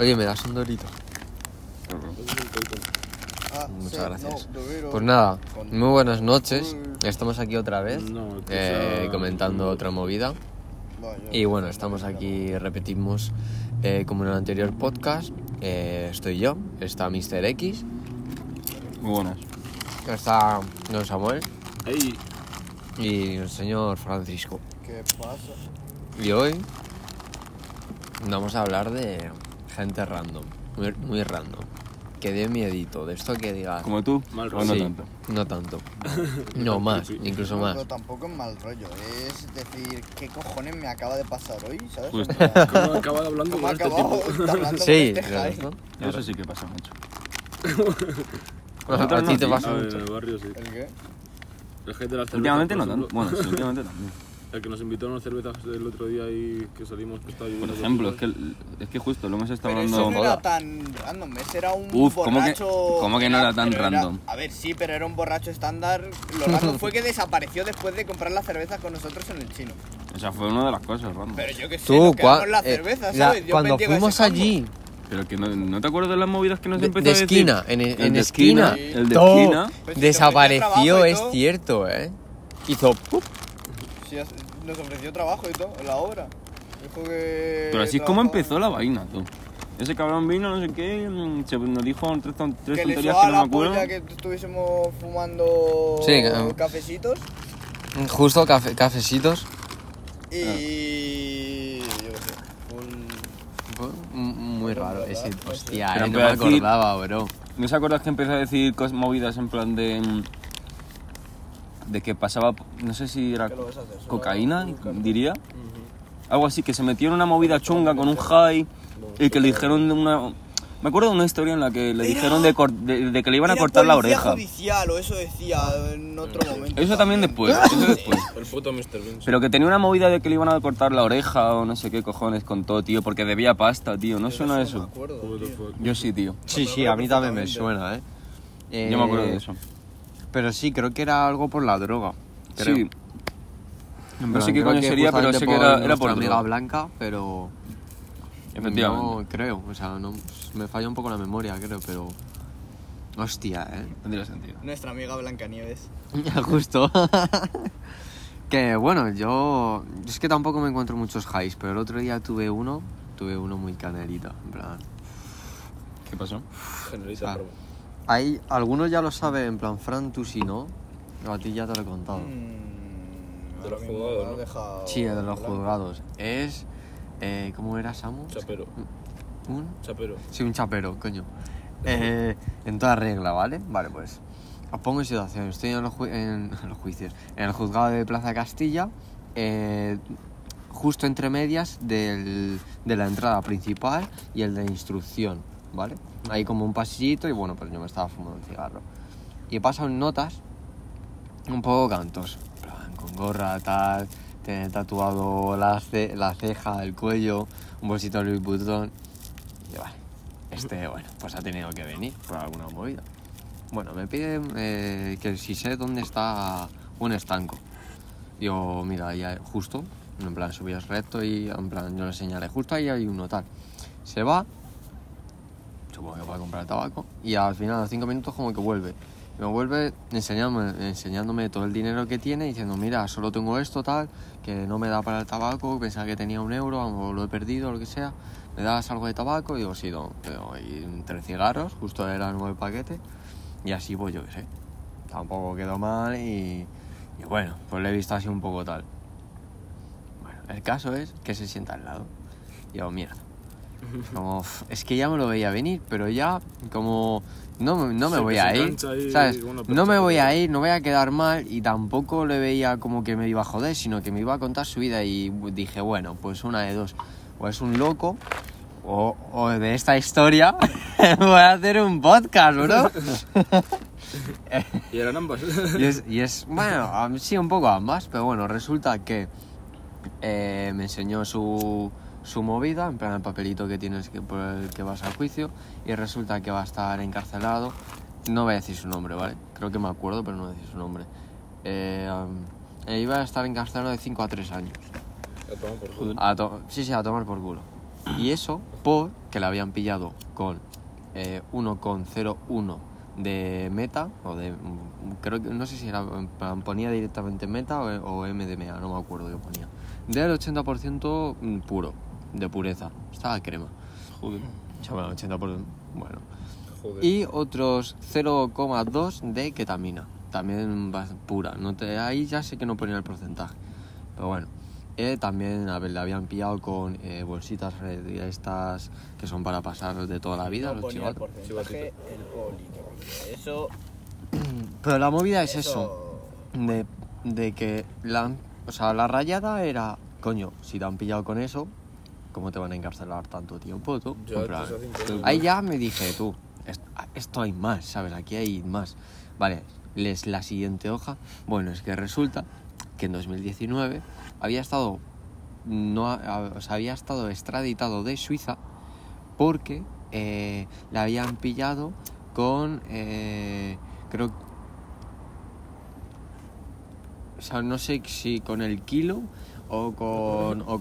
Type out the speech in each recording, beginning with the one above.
Oye, ¿me das un dorito? Ah, Muchas sí, gracias. Pues nada, muy buenas noches. Estamos aquí otra vez, eh, comentando otra movida. Y bueno, estamos aquí, repetimos eh, como en el anterior podcast. Eh, estoy yo, está Mr. X, Muy buenas. está Don Samuel y el señor Francisco. ¿Qué pasa? Y hoy vamos a hablar de gente random, muy, muy random. Que dé miedito, de esto que digas. Como tú, Mal o no Sí, tanto. No tanto. No más, incluso más. no, tampoco es mal rollo. Es decir, ¿qué cojones me acaba de pasar hoy? ¿Sabes? Plan, ¿cómo he acabado hablando ¿Cómo con este tipo? hablando Sí, con este. Eso sí que pasa mucho. A Vosotros ti no, te sí. pasa A ver, en mucho. el barrio sí. ¿El qué? El gente de cervezas, Últimamente no tanto. Bueno, sí, últimamente también. El que nos invitó a unas cervezas el otro día y que salimos que estaba Por ejemplo, es que, es que justo lo hemos estado Pero eso hablando. no era tan random, ese era un Uf, ¿cómo que- borracho... cómo que no era tan pero random? a ver, sí, pero era un borracho estándar. Lo random fue que desapareció después de comprar las cervezas con nosotros en el chino. Esa fue una de las cosas, random. Pero yo que sé, Tú, nos la eh, cerveza, la- ¿sabes? Yo cuando fuimos allí, Pero que no, ¿no te acuerdas de las movidas que nos de, empezó de a decir? esquina, en, El en de esquina, El de todo esquina. Pues sí, desapareció, es cierto, ¿eh? Hizo ¡pup! Nos ofreció trabajo y todo, en la obra. Dijo que... Pero así es como trabajaba- empezó la vaina, tú. Ese cabrón vino, no sé qué, mm, se nos dijo tres, ton- tres Que le tonterías que no la me acuerdo. polla que estuviésemos fumando Sí, que- cafecitos Justo cafe- cafecitos. y... Yo qué sé, un... Muy raro ese. Hostia, Pero eh, no empezó me a decir- acordaba, bro. ¿No se acuerdas que empezó a decir cosas movidas en plan de. mm, de que pasaba. no sé si era cocaína, diría? Algo así, que se metió en una movida chunga con un high y que le dijeron de una. Me acuerdo de una historia en la que le dijeron de, cor- de, de que le iban a Era cortar la policía oreja. judicial o eso decía en otro momento. Eso también después, eso después. El puto Mr. Bean. Pero que tenía una movida de que le iban a cortar la oreja o no sé qué cojones con todo, tío, porque debía pasta, tío. ¿No suena No me eso? Yo sí, tío. Sí, sí, a mí también me suena, ¿eh? Yo me acuerdo Eh, de eso. Pero sí, creo que era algo por la droga. Creo. Sí. En No sé qué coño sería, pero sé que era, era por amiga droga. blanca, pero Efectivamente. no creo, o sea, no me falla un poco la memoria, creo, pero hostia, eh. Tendría sentido. Nuestra amiga Blancanieves. Justo. que bueno, yo es que tampoco me encuentro muchos highs, pero el otro día tuve uno, tuve uno muy canelita, en plan. ¿Qué pasó? Generalista Ah. Hay algunos ya lo saben, en plan, Fran, tú sí, ¿no? A ti ya te lo he contado. Mm, De los juzgados, ¿no? dejado Sí, el de los juzgados. Es eh, ¿cómo era Samu? Chapero. Un Chapero. Sí, un chapero, coño. Eh, en toda regla, ¿vale? Vale, pues. Os pongo en situación. Estoy en los, ju- en, en los juicios. En el juzgado de Plaza Castilla. eh, justo entre medias del, de la entrada principal y el de instrucción, ¿vale? Hay como un pasillito y bueno, pues yo me estaba fumando un cigarro. Y he pasado notas un poco cantos. Con gorra, tal. Tiene tatuado la, ce- la ceja, el cuello, un bolsito de Louis Vuitton. Y vale, este, bueno, pues ha tenido que venir por alguna movida. Bueno, me pide eh, que si sé dónde está un estanco. Digo, mira, ahí hay- justo, en plan, subías recto y en plan, yo le señalé, justo ahí hay uno tal. Se va, supongo que va a comprar tabaco, y al final, a los cinco minutos, como que vuelve. Me vuelve enseñándome, enseñándome todo el dinero que tiene, diciendo, mira, solo tengo esto, tal, que no me da para el tabaco, pensaba que tenía un euro, lo he perdido, lo que sea. ¿Me das algo de tabaco? Y digo, sí, y tres cigarros, justo era el nuevo paquete, y así pues yo qué sé. Tampoco quedó mal y, y bueno, pues le he visto así un poco tal. Bueno, el caso es que se sienta al lado. Y digo, mierda. Como, "Uf, es que ya me lo veía venir, pero ya como no, me- no me Sí, voy a ir, No me voy a ir, no voy a quedar mal y tampoco le veía como que me iba a joder, sino que me iba a contar su vida y dije, bueno, pues una de dos, o es un loco o, o de esta historia voy a hacer un podcast, bro. Y eran ambas. Y es, y es, bueno, sí, un poco ambas, pero bueno, resulta que eh, me enseñó su, su movida, en plan el papelito que tienes que, por el que vas al juicio, y resulta que va a estar encarcelado. No voy a decir su nombre, ¿vale? Creo que me acuerdo, pero no voy a decir su nombre. Eh, um, eh, iba a estar encarcelado de 5 a 3 años. Ya toma por culo. A to- sí, sí, a tomar por culo. Y eso por que la habían pillado con eh, 1,01 de meta, o de. mm, Creo que no sé si era. Ponía directamente meta o, o MDMA, no me acuerdo qué ponía. Del 80% mm, puro, de pureza. Estaba crema. Joder. Bueno, 80%. Bueno. Joder. Y otros 0,2 de ketamina. También va- pura. No te, ahí ya sé que no ponía el porcentaje. Pero bueno. Eh, también a ver, le habían pillado con eh, bolsitas eh, de estas que son para pasar de toda la vida. No los ponía el porcentaje alcohólico. Eso. Pero la movida es eso. De, de que la, o sea, la rayada era, coño, si te han pillado con eso, ¿cómo te van a encarcelar tanto tiempo tú? Ya, En plan, ahí ya me dije, tú, est- esto hay más, ¿sabes? Aquí hay más. Vale, lees la siguiente hoja. Bueno, es que resulta que en 2019 había estado, no, o sea, había estado extraditado de Suiza porque eh, la habían pillado con, eh, creo o sea, no sé si con el kilo o con, o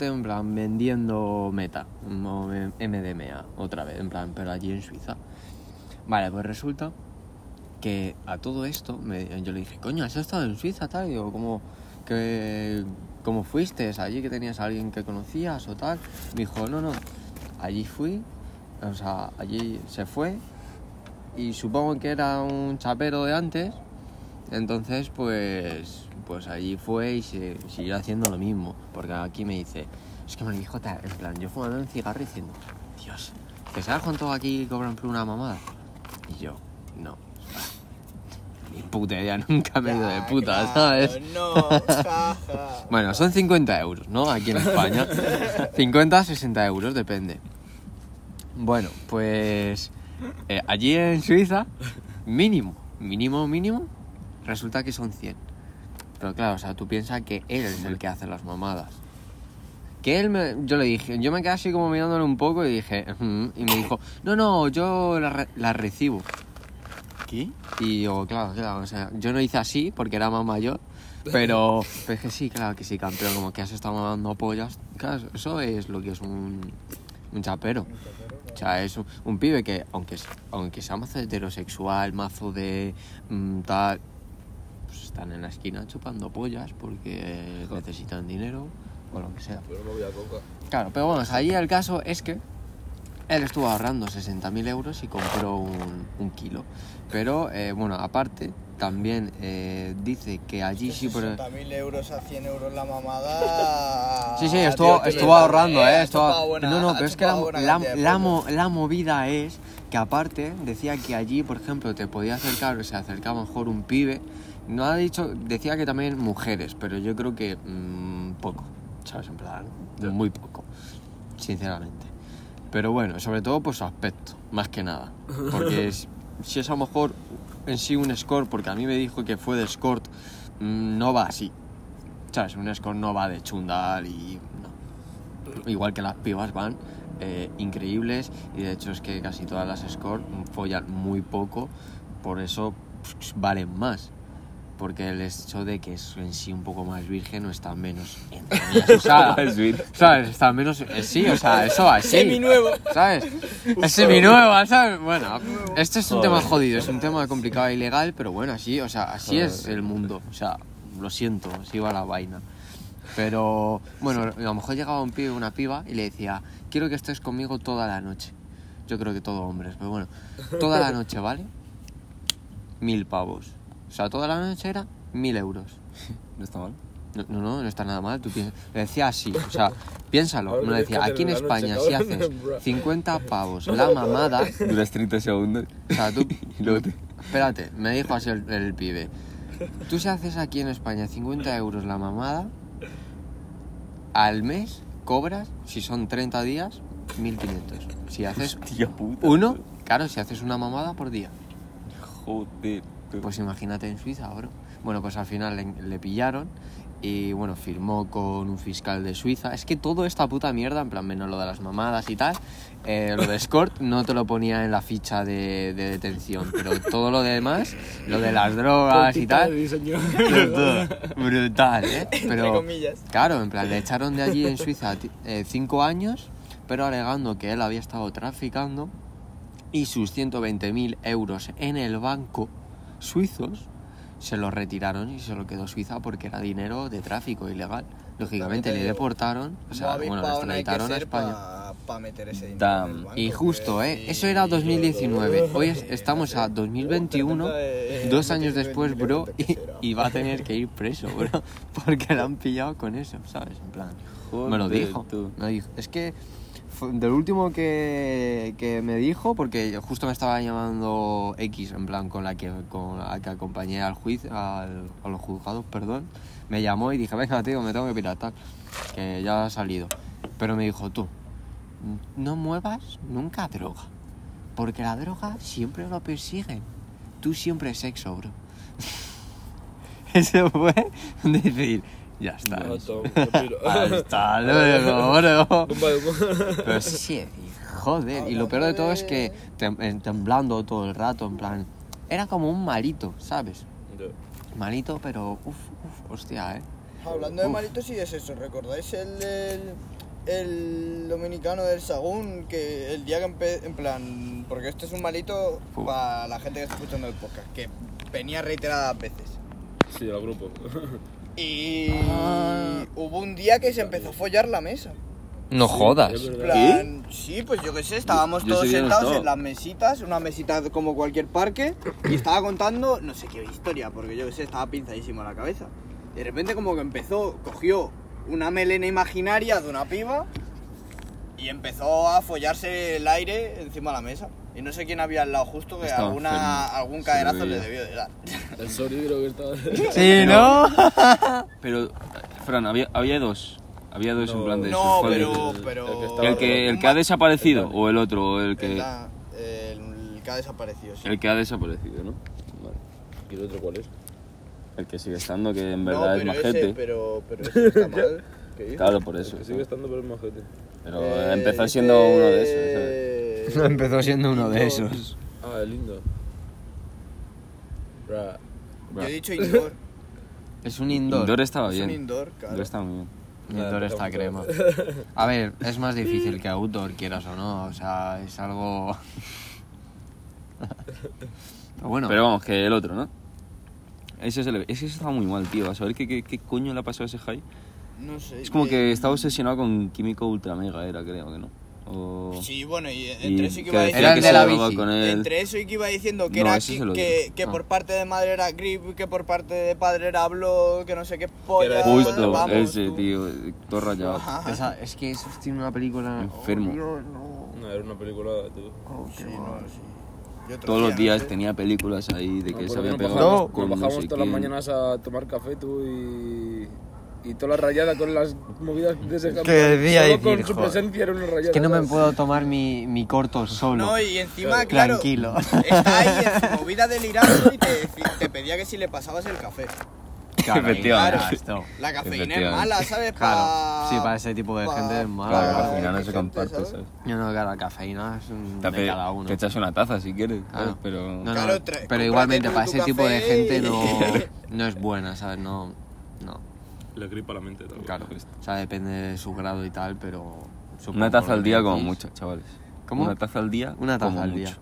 en plan, vendiendo meta, MDMA, otra vez, en plan, pero allí en Suiza. Vale, pues resulta que a todo esto, yo le dije, coño, ¿has estado en Suiza, tal? Y digo, ¿cómo, que, ¿cómo fuiste? ¿Allí que tenías a alguien que conocías o tal? Me dijo, no, no, allí fui, o sea, allí se fue, y supongo que era un chapero de antes, entonces, pues, pues allí fue y se siguió haciendo lo mismo. Porque aquí me dice, es que me lo dijo tal, en plan, yo fumando un cigarro diciendo, Dios, ¿que sabes cuánto aquí cobran por una mamada? Y yo, no. Ni puta idea, nunca me he ido de puta, ¿sabes? No. Bueno, son 50 euros, ¿no? Aquí en España. 50, 60 euros, depende. Bueno, pues eh, allí en Suiza, mínimo, mínimo, mínimo, resulta que son 100. Pero claro, o sea, tú piensas que él es el que hace las mamadas. Que él me, yo le dije, yo me quedé así como mirándole un poco y dije, y me dijo, no, no, yo la, re- la recibo. ¿Qué? Y yo, claro, claro, o sea, yo no hice así porque era más mayor, pero, pero es que sí, claro que sí, campeón, como que has estado mamando pollas. Claro, eso es lo que es un, un chapero. O sea, es un, un pibe que, aunque, aunque sea mazo heterosexual, mazo de mm, tal, están en la esquina chupando pollas porque necesitan dinero o lo que sea. Pero no había coca. Claro, pero bueno, ahí el caso es que él estuvo ahorrando 60.000 euros y compró un, un kilo. Pero, eh, bueno, aparte, también eh, dice que allí sí... Por... 60.000 euros a 100 euros la mamada. Sí, sí, estuvo, estuvo ahorrando, ha ¿eh? Estuvo- buena- no, no, pero es que la, la, la mo- la movida es que aparte decía que allí, por ejemplo, te podía acercar, o se acercaba mejor un pibe. No ha dicho, decía que también mujeres, pero yo creo que mm, poco, ¿sabes? En plan, muy poco, sinceramente. Pero bueno, sobre todo por su aspecto, más que nada. Porque es- si es a lo mejor en sí un escort, porque a mí me dijo que fue de escort, mm, no va así. ¿Sabes? Un escort no va de chundal y no. Igual que las pibas van eh, increíbles y de hecho es que casi todas las escort follan muy poco, por eso pues, valen más. Porque el hecho de que es en sí un poco más virgen o está menos entre comillas, usada. Es ¿Sabes? Está menos. eh, sí, o sea, eso va así. Seminuevo. ¿Sabes? Es seminueva, ¿sabes? Bueno, este es un Joder. tema jodido, es un tema complicado e ilegal, pero bueno, así, o sea, así es Joder. el mundo. O sea, lo siento, así va la vaina. Pero, bueno, a lo mejor llegaba un pibe, una piba, y le decía, quiero que estés conmigo toda la noche. Yo creo que todo hombres, pero bueno, toda la noche, ¿vale? Mil pavos. O sea, toda la noche era mil euros. No está mal. No, no, no, no está nada mal. Tú piensas, le decía así, o sea, piénsalo. Lo decía, aquí en España, si haces bro. 50 pavos la mamada, Duras 30 segundos. o sea, tú. Y luego te... Espérate, me dijo así el, el pibe. Tú si haces aquí en España 50 euros la mamada, al mes cobras, si son 30 días, 1500. Si haces Tía puta. uno, claro, si haces una mamada por día. Joder. Pues imagínate en Suiza, bro. Bueno, pues al final le, le pillaron y bueno, firmó con un fiscal de Suiza. Es que todo esta puta mierda, en plan, menos lo de las mamadas y tal, eh, lo de escort no te lo ponía en la ficha de, de detención, pero todo lo demás, lo de las drogas y tal, brutal, brutal, ¿eh? Entre Pero comillas. claro, en plan, le echaron de allí en Suiza eh, cinco años pero alegando que él había estado traficando y sus 120.000 euros en el banco suizos se los retiraron y se lo quedó Suiza porque era dinero de tráfico ilegal. Lógicamente le deportaron, o sea, bueno, le extraditaron a España. Para meter ese dinero Damn. en el banco, Y justo, ¿eh? Eso era 2019. Hoy es- estamos a 2021, dos años después, bro, y, y va a tener que ir preso, bro. Porque le han pillado con eso, ¿sabes? En plan, me lo dijo. tú. Me dijo. Es que del último que, que me dijo, porque justo me estaba llamando X, en plan, con la que, con la que acompañé al juicio, al, a los juzgados, perdón. Me llamó y dije, venga, tío, me tengo que pirar, tal, que ya ha salido. Pero me dijo, tú, no muevas nunca droga. Porque la droga siempre lo persiguen. Tú siempre sexo, bro. Eso fue decir, ya está. Ya está, tranquilo. Hasta luego, bro. Pero sí, joder. Y lo peor de todo es que tem- eh, temblando todo el rato, en plan. Era como un malito, ¿sabes? Malito, pero uff, uff, hostia, eh. Hablando de Uf. malitos y es eso, ¿recordáis el, el, el dominicano del Sagún? Que el día que empe- en plan, porque este es un malito Uf. para la gente que está escuchando el podcast, que venía reiteradas veces. Sí, al grupo. Y Ah. hubo un día que se empezó a follar la mesa. No jodas. Plan, sí, pues yo qué sé, estábamos Yo todos sentados en las mesitas, una mesita como cualquier parque, y estaba contando no sé qué historia, porque yo qué sé, estaba pinzadísimo la cabeza. Y de repente como que empezó, cogió una melena imaginaria de una piba y empezó a follarse el aire encima de la mesa. Y no sé quién había al lado justo, que Estaba alguna, enfermo. algún caderazo le debió de dar. El Sori creo que estaba. Sí, ¿no? Pero, Fran, había, había dos. Había dos en No. plan de No, pero, joder. pero... el que El que, el que ha desaparecido o el otro, o el El, que, la- el que ha desaparecido, sí. el que ha desaparecido, ¿no? Vale. ¿Y el otro cuál es? El que sigue estando, que en No, verdad es pero majete. Ese, pero, pero ese está mal. Claro, por eso. El que sigue estando, pero es majete. Pero Eh, empezó siendo uno de esos, ¿sabes? ese- Empezó siendo uno de esos. Ah, es lindo. Bra. Yo he dicho indoor. Es un indoor. Indoor estaba Es bien. un indoor, claro. Indoor estaba muy bien. Indoor está crema. A ver, es más difícil que outdoor, quieras o no. O sea, es algo. Pero bueno, Pero vamos, que el otro, ¿no? Ese, se le... ese estaba muy mal, tío. A saber qué, qué, qué coño le ha pasado a ese high. No sé. Es como y- que estaba obsesionado con químico ultra mega, era, creo que no. O... Sí, bueno, y y entre eso que que iba el que de la bici. con él. Entre eso y que iba diciendo que No, era que, que, que Ah. por parte de madre era grip, que por parte de padre era hablo, que no sé qué polla. Justo, vamos, ese, tú. tío. Todo rayado. Esa- es que eso tiene una película. Enfermo. Oh, Dios, no. No, era una película, tú. Oh, qué Sí, mal. no, sí. Y Todos los día, días no tenía películas ahí de que Me se había pegado bajamos- con Nos no bajamos sé todas las quién. mañanas a tomar café, tú y. Y toda la rayada con las movidas de ese Que decía Solo decir, con su joder. presencia era una rayada. Es que no me ¿sabes? puedo tomar mi, mi corto solo. No, y encima, claro, Tranquilo. está ahí en su movida delirando y te, te pedía que si le pasabas el café. Claro, Efectivamente. claro. La cafeína es Efectivamente. mala, ¿sabes? Claro, sí, para ese tipo de pa- gente es mala. Claro, Claro, al final no se gente, comparte, ¿sabes? ¿sabes? Yo no, claro, la cafeína es un Te, de hace- cada uno. te echas una taza si quieres, Claro. ¿sabes? pero... No, no, Claro, tra- pero cómprate igualmente tú para tu ese tipo de café gente y- no, no es buena, ¿sabes? No, no, Le gripa la mente también. claro. O sea, depende de su grado y tal, pero... supongo Una taza al día como mucho, chavales. ¿Cómo? Una taza al día Una taza como al mucho. día.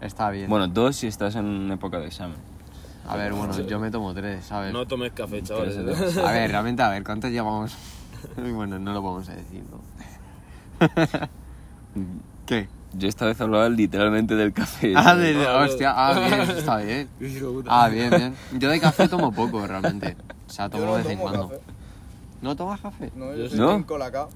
Está bien. Bueno, dos si estás en época de examen. a ver, bueno, yo me tomo tres, ¿sabes? No tomes café, chavales. A ver, realmente, a ver, ¿cuántos llevamos? bueno, no lo vamos a decir, ¿no? ¿Qué? Yo esta vez hablaba literalmente del café. Ah, de, Ah, hostia, ah, bien, eso está bien. Ah, bien, bien. Yo de café tomo poco, realmente. O sea, Yo tomo no de vez en cuando. café. ¿No tomas café? No, Yo soy ¿No? team Colacao.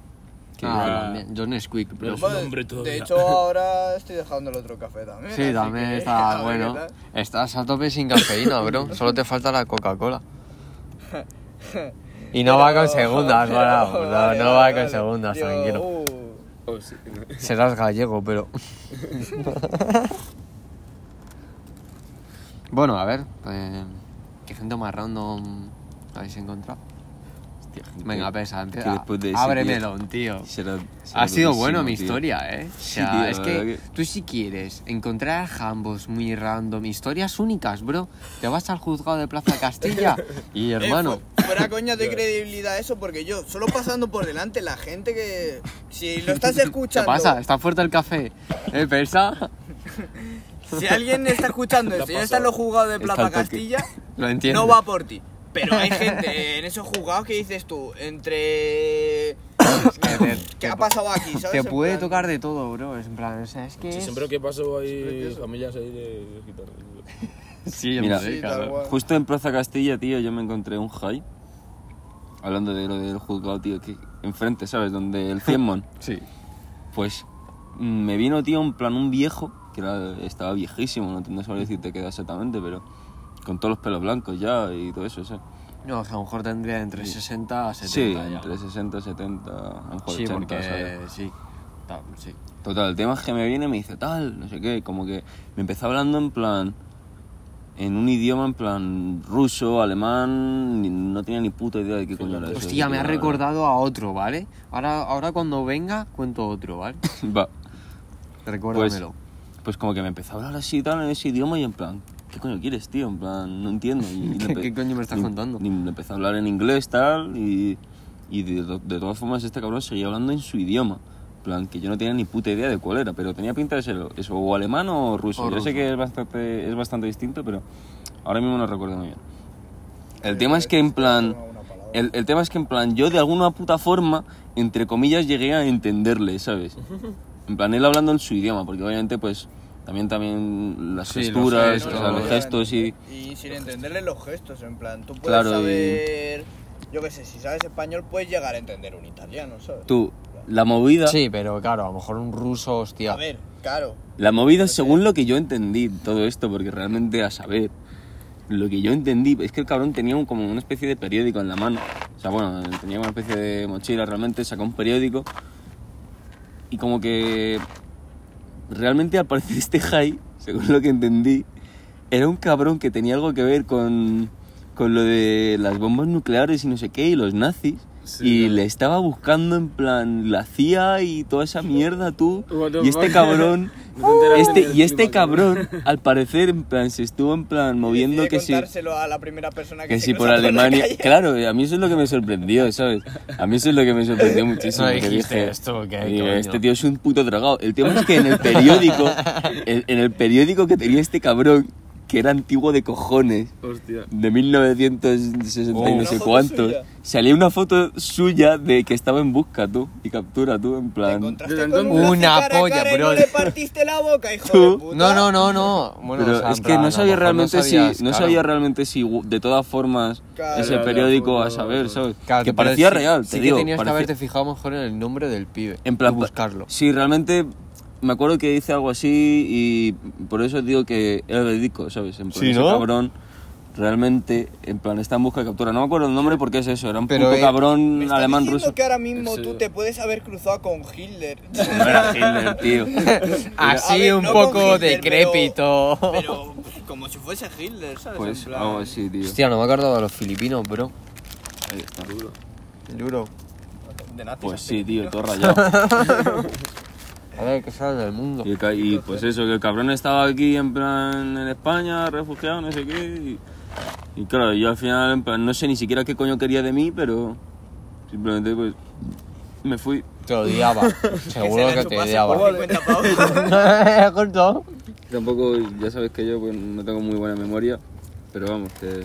Que Ah. también. Yo Nesquik. Pero Pues, un hombre todavía. de hecho, ahora estoy dejando el otro café también. Sí, también que, está bueno. Estás a tope sin cafeína, bro. Solo te falta la Coca-Cola. Y no va con segundas, Pero- bro. No, vale, no vale, va con vale. segundas, tranquilo. uh, Oh, sí. Serás gallego, pero. bueno, a ver. eh, ¿Qué gente más random habéis encontrado? hostia, Venga, pesa, empieza. de ese Ábremelo, tío. será- será Ha sido bueno mi tío. historia, ¿eh? O Sí, sea, tío, es que, que- tú si quieres encontrar jambos muy random, historias únicas, bro, te vas al juzgado de Plaza Castilla y Eh, hermano, fu- fuera coña de credibilidad eso, porque yo, solo pasando por delante, la gente que. Si lo estás ¿qué escuchando. pasa? ¿Está fuerte el café? ¿Eh, pesa? Si alguien está escuchando esto y está en los juzgados de Plaza. Castilla, Lo entiendo. no va por ti. Pero hay gente en esos juzgados que dices tú, entre. te- ¿Qué ha pasado aquí? ¿Sabes? Te En puede plan, tocar de todo, bro. Es en plan, o sea, es que. Sí, es- siempre que paso hay familias ahí de, gitanos. Sí, Mira, Sí. Justo en Plaza Castilla, tío, yo me encontré un high. Hablando de lo del juzgado, tío, que enfrente, ¿sabes? Donde el Cienmon. Sí. Pues mm, me vino, tío, en plan un viejo, que era, estaba viejísimo, no, no sabría decirte qué edad exactamente, pero con todos los pelos blancos ya y todo eso, ¿sabes? No, o sea, a lo mejor tendría entre 60 a 70. Sí, ya. entre 60 y 70, a lo mejor Sí, 80, porque ¿sabes? sí. Sí. Total, el tema es que me viene y me dice tal, no sé qué, como que me empezó hablando en plan, en un idioma en plan ruso, alemán, ni- no tenía ni puta idea de qué coño era eso. Hostia, me ha recordado a otro, ¿vale? Ahora, ahora cuando venga, cuento otro, ¿vale? Va, Recuérdamelo. pues como que me empezó a hablar así tal en ese idioma y en plan, ¿qué coño quieres, tío? En plan, no entiendo. Y, ¿Qué- qué coño me estás y- contando? Y me empezó a hablar en inglés tal y, y de, de todas formas este cabrón seguía hablando en su idioma. En plan, que yo no tenía ni puta idea de cuál era, pero tenía pinta de ser eso, o alemán o ruso. O yo sé ruso. que es bastante, es bastante distinto, pero ahora mismo no recuerdo muy bien. El tema es que en plan... El, el tema es que en plan yo de alguna puta forma, entre comillas, llegué a entenderle, ¿sabes? En plan él hablando en su idioma, porque obviamente pues también también las Sí, los gesturas, gestos. o sea, los gestos y... Y sin entenderle los gestos, en plan, tú puedes Claro, y- saber. Yo qué sé, si sabes español, puedes llegar a entender un italiano, ¿sabes? Tú, la movida... Sí, pero claro, a lo mejor un ruso, hostia. A ver, claro. La movida, según lo que yo entendí todo esto, porque realmente a saber, lo que yo entendí es que el cabrón tenía un, como una especie de periódico en la mano. O sea, bueno, tenía una especie de mochila realmente, sacó un periódico y como que realmente al parecer este high, según lo que entendí, era un cabrón que tenía algo que ver con, con lo de las bombas nucleares y no sé qué, y los nazis. Sí, y claro. le estaba buscando en plan la CIA y toda esa mierda tú. Y este cabrón, este, y este cabrón, al parecer, en plan, se estuvo en plan moviendo que si, a la primera persona que, que si por Alemania. calle. Claro, a mí eso es lo que me sorprendió, ¿sabes? A mí eso es lo que me sorprendió muchísimo. No que dije, esto, ¿qué digo, este tío es un puto dragado. El tema es que en el periódico, en, en el periódico que tenía este cabrón, que era antiguo de cojones, Hostia. de 1960 Oh. y no Una sé foto cuántos, suya. salía una foto suya de que estaba en busca tú y captura tú, en Te plan. Una polla, bro. no le partiste la boca, hijo Tú. de puta. No, no, no, no. Bueno, Pero o sea, es que no sabía realmente sabías, si no claro. sabía realmente si de todas formas Claro. ese periódico claro, a saber, claro. ¿sabes? Claro, que parecía real, sí te que digo, tenías que parecía- haberte fijado mejor en el nombre del pibe. en plan y buscarlo. Sí, realmente me acuerdo que hice algo así y por eso digo que era verídico, ¿sabes? En plan, Sí, ese ¿no? cabrón realmente en plan está en busca de captura. No me acuerdo el nombre porque es eso, era un Pero, puto eh, cabrón Me alemán diciendo ruso. que ahora mismo Ese- tú te puedes haber cruzado con Hitler. No era Hitler, tío. Así A ver, un no con poco Hitler, decrépito. Pero, pero como si fuese Hitler, ¿sabes? Pues En plan- algo así, tío. Hostia, no me acuerdo de los filipinos, bro. Ahí está. Duro. de nazis Pues sí, tío, todo rayado. A ver, ¿qué sabes del mundo? Y, el ca- y, pues eso, que el cabrón estaba aquí en plan en España, refugiado, no sé qué. Y, y claro, yo al final en plan, no sé ni siquiera qué coño quería de mí, pero simplemente pues me fui. Te odiaba. Que Seguro se la que te odiaba. por 50 pavos. Justo. Tampoco, ya sabes que yo pues, no tengo muy buena memoria, pero vamos, que...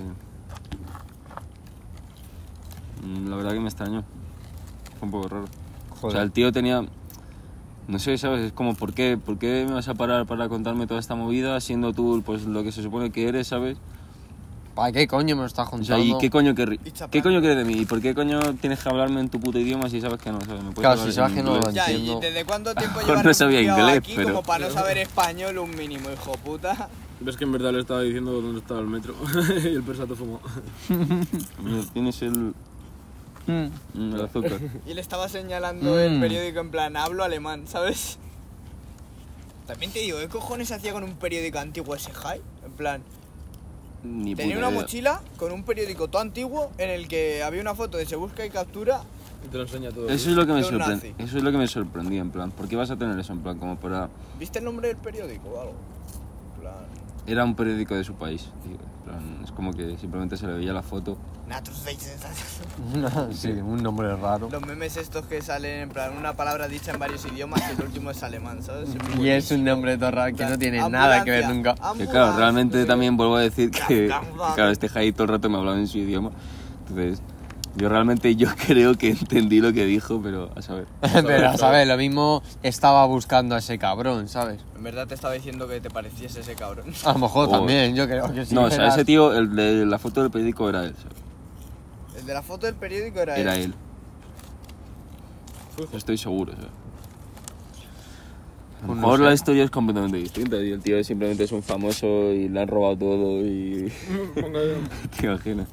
La verdad que me extrañó. Fue un poco raro. O sea, el tío tenía... No sé, ¿sabes? Es como, ¿por qué, ¿por qué me vas a parar para contarme toda esta movida siendo tú pues lo que se supone que eres, ¿sabes? ¿Para qué coño me lo estás O contando? sea, ¿y qué coño, querri- ¿qué coño quieres de mí? ¿Y por qué coño tienes que hablarme en tu puto idioma si sabes que no? ¿sabes? ¿Me puedes Claro, hablar si sabes que no lo? Ya, ¿y Entiendo. desde cuánto tiempo Mejor llevas no sabía refugiado inglés, aquí pero- como para no saber español un mínimo, hijo puta? Ves que en verdad le estaba diciendo dónde estaba el metro y el persato fumó. Mira, Tienes el... Mm. mm, el azúcar. Y le estaba señalando el Mm. periódico en plan, hablo alemán, ¿sabes? También te digo, ¿qué cojones hacía con un periódico antiguo ese high? En plan, Ni Tenía una idea. mochila con un periódico todo antiguo en el que había una foto de se busca y captura. Y te lo enseña todo. Eso es lo que me sorprende. Eso es lo que me sorprendía, en plan. ¿Por qué vas a tener eso? En plan, como para. ¿Viste el nombre del periódico o algo? En plan, Era un periódico de su país, tío. Plan, es como que simplemente se le veía la foto. Natus sí, un nombre raro. Los memes estos que salen en plan una palabra dicha en varios idiomas y el último es alemán, ¿sabes? Y es un nombre todo raro que no tiene nada que ver nunca. Que claro, realmente también vuelvo a decir que. Gamba. Claro, este Jai todo el rato me hablaba en su idioma. Entonces, yo realmente yo creo que entendí lo que dijo, pero a saber. Pero a saber, lo mismo estaba buscando a ese cabrón, ¿sabes? En verdad te estaba diciendo que te pareciese ese cabrón. A lo mejor Oh. también, yo creo que sí. no, o sea, ese tío, el de la foto del periódico era él. ¿sabes? El de la foto del periódico era, Era él. él. Estoy seguro, ¿sabes? A lo no mejor la historia es completamente distinta y el tío simplemente es un famoso y le han robado todo y... ¿Te imaginas?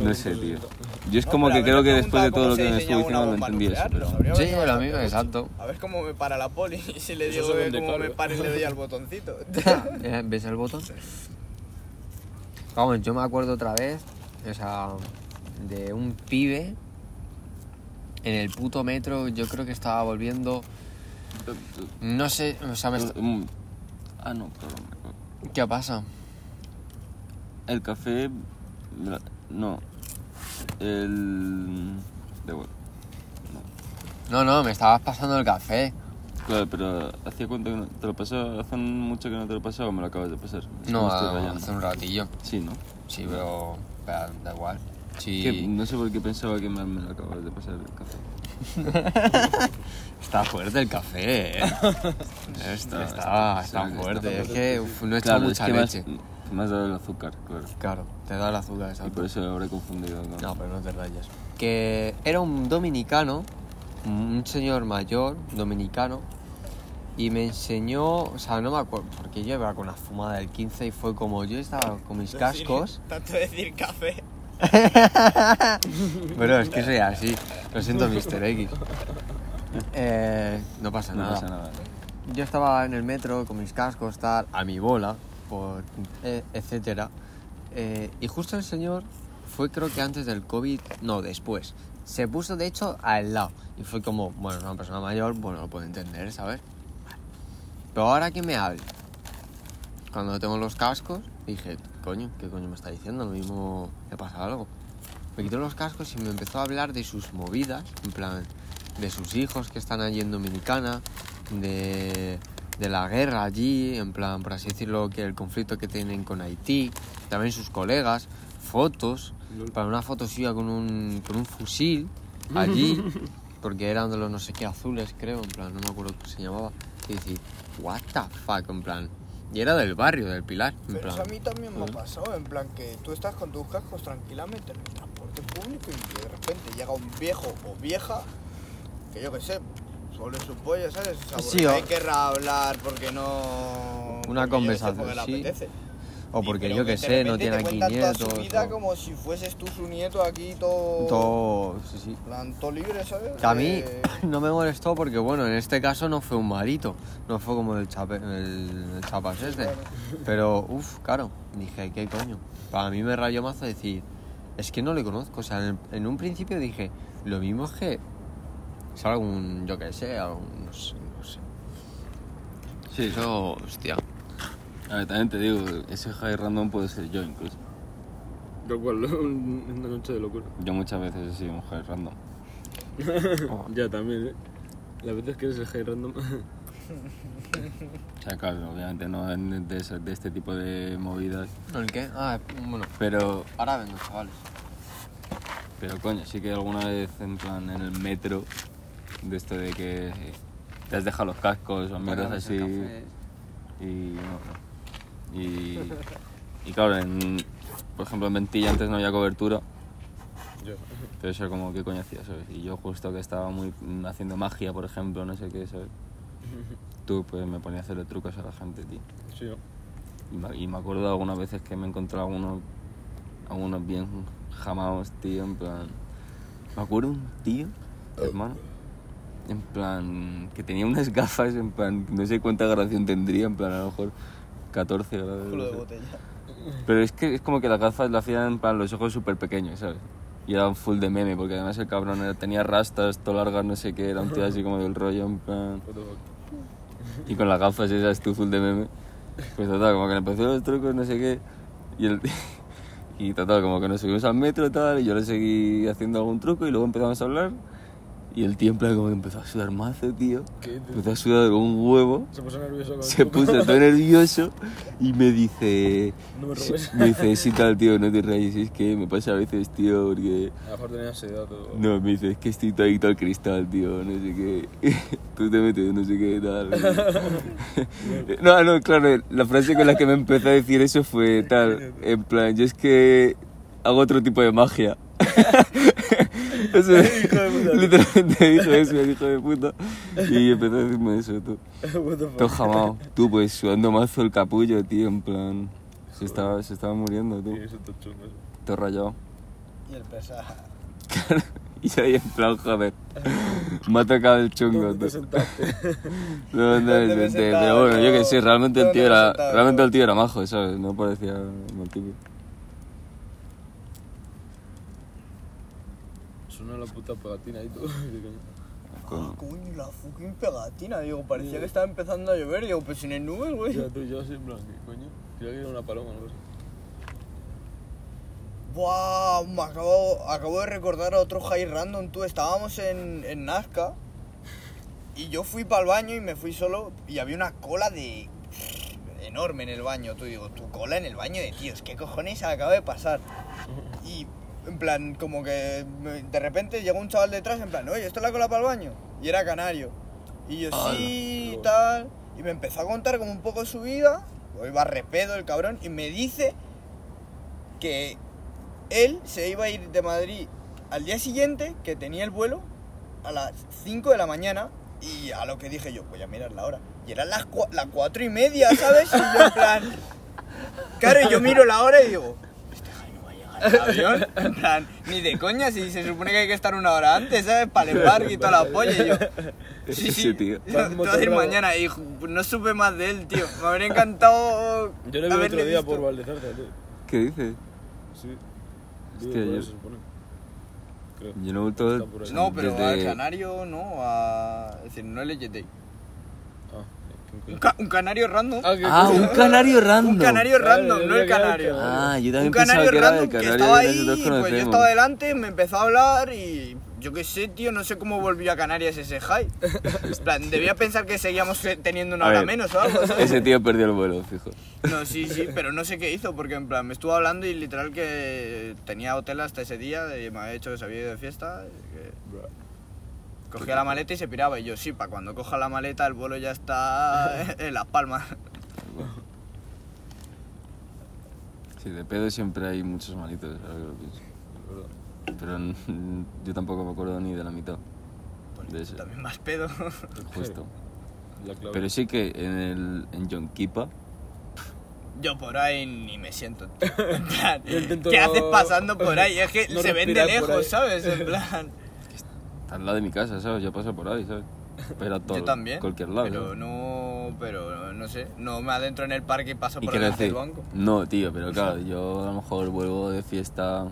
No sé, tío. Yo es No, como que creo que después de todo lo que me estuvo diciendo lo bomba entendí eso, pero... Sí, lo mismo, exacto. A ver cómo me para la poli y si le digo que cómo me y le doy al botoncito. Eh, ¿Ves el botón? Vamos, yo me acuerdo otra vez, o sea, de un pibe en el puto metro, yo creo que estaba volviendo, no sé, o sea, me Mm. Ah, no, perdón. ¿qué pasa? El café... No. El... De vuelta. No, no, me estabas pasando el café. Claro, pero hacía cuánto que no te lo pasaba, hace mucho que no te lo pasaba o me lo acabas de pasar. No, hace un ratillo. Sí, ¿no? Sí, pero, pero da igual. Sí, no sé por qué pensaba que me, me lo acabas de pasar el café. está fuerte el café, eh. Está, Está- está, está- está está fuerte. Es que uf, no he Claro, echado es mucha que leche. me has dado el azúcar, claro. Claro, te da el azúcar, Y exacto. por eso lo habré confundido con... No, pero no te rayes. Que era un dominicano, un señor mayor, dominicano, y me enseñó, o sea, no me acuerdo, porque yo iba con la fumada del 15 y fue como yo estaba con mis cascos. Tanto decir café. Pero es que soy así, lo siento, Mr. X. Eh, no pasa No nada. pasa nada. Yo estaba en el metro con mis cascos, tal, a mi bola, por, eh, etcétera. Eh, y justo el señor fue, creo que antes del COVID, no, después. Se puso, de hecho, al lado. Y fue como, bueno, es una persona mayor, bueno, lo puedo entender, ¿sabes? Pero ahora que me hable, cuando tengo los cascos, dije, coño, ¿qué coño me está diciendo? Lo mismo me pasa algo. Me quitó los cascos y me empezó a hablar de sus movidas, en plan, de sus hijos que están allí en Dominicana, de, de la guerra allí, en plan, por así decirlo, que el conflicto que tienen con Haití, también sus colegas, fotos, para una foto suya con un, con un fusil allí, porque eran de los no sé qué azules, creo, en plan, no me acuerdo cómo se llamaba, y decir, what the fuck, en plan, y era del barrio, del Pilar, en Pero plan. eso a mí también me ha pasado, en plan que tú estás con tus cascos tranquilamente en el transporte público y que de repente llega un viejo o vieja que yo qué sé, sobre su pollo, ¿sabes? O sea, Sí, o- hay que hablar porque no... Una porque yo qué sé, conversación, porque sí. O porque yo que de sé, no tiene aquí cuentan toda nietos. su vida o- como si fueses tú su nieto aquí todo... Todo, sí, sí. en plan, todo libre, ¿sabes? Que a mí Eh, no me molestó porque, bueno, en este caso no fue un malito, no fue como el, chape, el, el chapas este. Pero, uff, claro, dije, ¿qué coño? Para mí me rayó mazo decir, es que no le conozco. O sea, en, en un principio dije, lo mismo es que es algún, yo qué sé, algún, no sé, no sé. Sí, Eso, hostia. A ver, también te digo, ese high random puede ser yo incluso. Lo cual, un- una noche de locura. Yo muchas veces he sido un high random. Ya también, ¿eh? Las veces que eres el high random. O sea, claro, obviamente no de, ese- de este tipo de movidas. ¿El qué? Ah, bueno, Pero, ahora vengo, chavales. pero coño, sí que alguna vez en plan en el metro, de esto de que te has dejado los cascos o mierdas así. Y no. Y, y claro, en, por ejemplo en Ventilla antes no había cobertura, Yo. pero eso como qué coño hacía, ¿sabes? Y yo justo que estaba muy haciendo magia, por ejemplo, no sé qué, ¿sabes? Tú pues me ponía a hacerle trucos a la gente, tío. Sí, ¿no? Y me, y me acuerdo de algunas veces que me he encontrado algunos, algunos bien jamados, tío, en plan... Me acuerdo un tío, hermano, en plan, que tenía unas gafas, en plan, no sé cuánta graduación tendría, en plan, a lo mejor 14 grados. culo de botella. Pero es que es como que las gafas le hacían en plan los ojos súper pequeños, ¿sabes? Y era un full de meme, porque además el cabrón era- tenía rastas, todo largas, no sé qué, era un tío así como del rollo, en plan... Y con las gafas esas, tú full de meme. Pues total, como que le empezó los trucos, no sé qué. Y, el, y total, como que nos subimos al metro y tal, y yo le seguí haciendo algún truco y luego empezamos a hablar. Y el tío en plan como que empezó a sudar mazo, tío. ¿Qué? Empezó a sudar como un huevo. Se puso nervioso con Se puso todo nervioso y me dice... No me robes. Me dice, sí tal, tío, no te rayes, es que me pasa a veces, tío, porque... A lo mejor tenía ansiedad todo. No, me dice, es que estoy todo al cristal, tío, no sé qué. Tú te metes, no sé qué, tal. No, no, claro, la frase con la que me empezó a decir eso fue tal, en plan, yo es que hago otro tipo de magia. Eso, literalmente dijo eso, el hijo de puta. Y empezó a decirme eso, tú. Todo jamado. Tú, pues, sudando mazo el capullo, tío, en plan... Se estaba, se estaba muriendo, tú. Sí, eso está chungo. eso. Todo rayado. Y el pesa. Y yo ahí en plan, joder, me ha tocado el chungo, ¿Dónde te tú. sentaste? ¿Dónde me ¿Dónde me senté? Pero bueno, yo no? que sé, realmente el ¿Dónde tío era, realmente no? el tío era majo, ¿sabes? No parecía mal tipo. Suena la puta pegatina ahí tú. ¿Qué coño? La fucking pegatina, digo, parecía que estaba empezando a llover, digo, pues sin el nubes, güey. Ya tú yo así en plan, ¿qué coño? Creo que era una paloma o algo así. Buah, me acabo, acabo de recordar a otro high random, tú, estábamos en, en Nazca y yo fui para el baño y me fui solo y había una cola de enorme en el baño, tú digo, tu cola en el baño de tíos, ¿qué cojones acaba de pasar? Y en plan, como que de repente llegó un chaval detrás en plan, oye, ¿esto es la cola para el baño? Y era canario. Y yo, sí, y tal. Y me empezó a contar como un poco su vida, o iba repedo el cabrón, y me dice que él se iba a ir de Madrid al día siguiente, que tenía el vuelo, a las 5 de la mañana, y a lo que dije yo, voy a mirar la hora. Y eran las 4 y media, ¿sabes? Y yo en plan... Claro, y yo miro la hora y digo, este Jai no va a llegar al avión. En plan, ni de coña, si se supone que hay que estar una hora antes, ¿sabes? Para el embarque y toda la polla. Y yo, sí, Ese sí, tío. te voy a ir mañana. Y ju- no supe más de él, tío. Me habría encantado Yo le vi otro día visto. por Valdezarza, tú. ¿Qué dices? Sí. Hostia, ahí, yo- se supone. Creo. Yo no he vuelto. No, pero desde- al canario no, a... Es decir, no el LGT. Un, ca- un canario random. Ah, ¿qué Ah, un canario random. Un canario random, no el canario. canario. Ah, yo Un también pensaba canario que era el random que canario estaba ahí, pues yo estaba delante, me empezó a hablar y yo qué sé, tío, no sé cómo volvió a Canarias ese high. En plan, debía pensar que seguíamos teniendo una A hora ver, menos o algo, ¿sabes? Ese tío perdió el vuelo, fijo. No, sí, sí, pero no sé qué hizo, porque en plan, me estuvo hablando y literal que tenía hotel hasta ese día, y me había dicho que se había ido de fiesta, y que Bra. Cogía la maleta y se piraba, y yo, sí, para cuando coja la maleta el vuelo ya está en Las Palmas. Sí, de pedo siempre hay muchos malitos, ahora que lo pienso. Es verdad. Pero yo tampoco me acuerdo ni de la mitad. Pues De ese. también más pedo. Justo. Pero sí que en el en Yonkipa, Yo por ahí ni me siento. En plan, ¿qué no- haces pasando por ahí? Es que no se ven de lejos, ¿sabes? En plan. Está al lado de mi casa, ¿sabes? Yo paso por ahí, ¿sabes? Pero a todo, Yo también. cualquier lado. Pero no. Pero no sé. No me adentro en el parque y paso Y por delante del banco. no, tío, pero claro, yo a lo mejor vuelvo de fiesta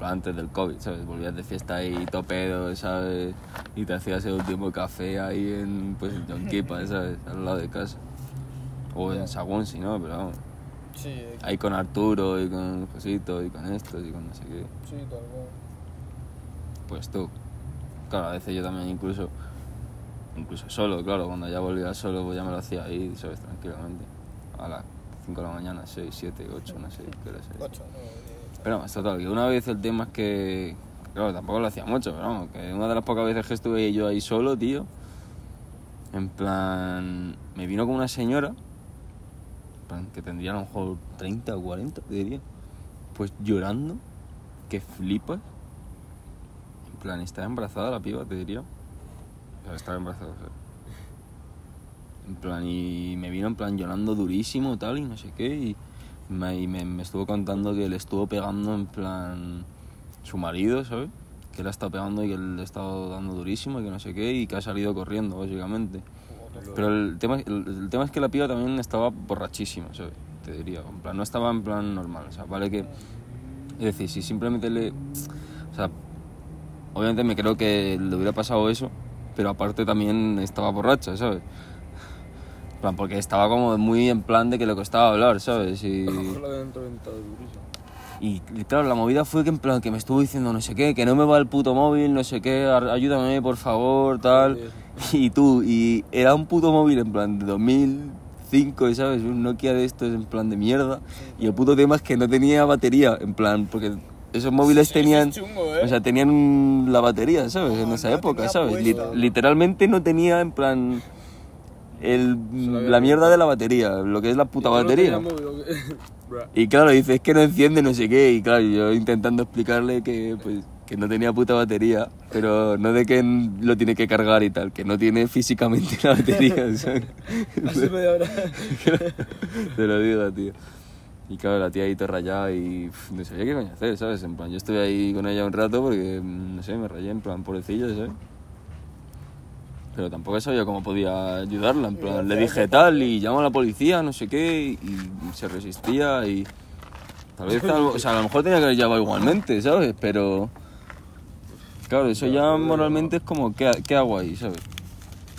antes del COVID, ¿sabes? Volvías de fiesta ahí topedo, ¿sabes? Y te hacías el último café ahí en, pues, en Yonkipa, ¿sabes? Al lado de casa. O en Sagún, si no, pero vamos. Sí, Ahí con Arturo y con Josito y con estos y con no sé qué. sí, tal cual. Pues tú. Claro, a veces yo también incluso, incluso solo, claro, cuando ya volvía solo, pues ya me lo hacía ahí, ¿sabes? Tranquilamente. A las 5 de la mañana, 6, 7, 8, no sé qué hora es. Ocho, no, diez. Pero vamos, total, que una vez el tema es que, claro, tampoco lo hacía mucho, pero vamos, que una de las pocas veces que estuve yo ahí solo, tío, en plan, me vino con una señora, que tendría a lo mejor 30 o 40, te diría, pues llorando, que flipas. Plan, estaba embarazada la piba, te diría. O sea, estaba embarazada, o sea. En plan, y me vino en plan llorando durísimo, tal, y no sé qué, y me, y me, me estuvo contando que le estuvo pegando en plan su marido, ¿sabes? Que le ha estado pegando y que le ha estado dando durísimo y que no sé qué, y que ha salido corriendo, básicamente. Pero el tema, el, el tema es que la piba también estaba borrachísima, ¿sabes? te diría. En plan, no estaba en plan normal. O sea, vale que. Es decir, si simplemente le. O sea, obviamente me creo que le hubiera pasado eso, pero aparte también estaba borracha, ¿sabes? Plan, porque estaba como muy en plan de que le costaba hablar, ¿sabes? Y. Y claro, la movida fue que en plan que me estuvo diciendo no sé qué, que no me va el puto móvil, no sé qué, ayúdame por favor, tal. Y tú, y era un puto móvil en plan de 2005, ¿sabes? Un Nokia de estos en plan de mierda. Y el puto tema es que no tenía batería, en plan, porque esos móviles tenían... es chungo, ¿eh? O sea, tenían la batería, ¿sabes? No, en esa no época, ¿sabes? Li- literalmente no tenía en plan... El, la mierda de la batería, lo que es la puta ¿Y tú no batería. tenías móvil o qué? Bra. Y claro, dice, es que no enciende, no sé qué. Y claro, yo intentando explicarle que, pues, que no tenía puta batería, pero no de que lo tiene que cargar y tal, que no tiene físicamente la batería. Hace media hora. Te lo digo, tío. Y claro, la tía ahí te rayada y pff, no sabía qué coño hacer, ¿sabes? En plan, yo estuve ahí con ella un rato porque, mm, no sé, me rayé en plan pobrecilla, ¿sabes? Pero tampoco sabía cómo podía ayudarla, en plan, le dije tal y llamo a la policía, no sé qué, y, y se resistía y... Tal vez, algo- o sea, a lo mejor tenía que haber llamado igualmente, ¿sabes? Pero... Claro, eso ya moralmente es como, ¿qué, qué hago ahí, ¿sabes?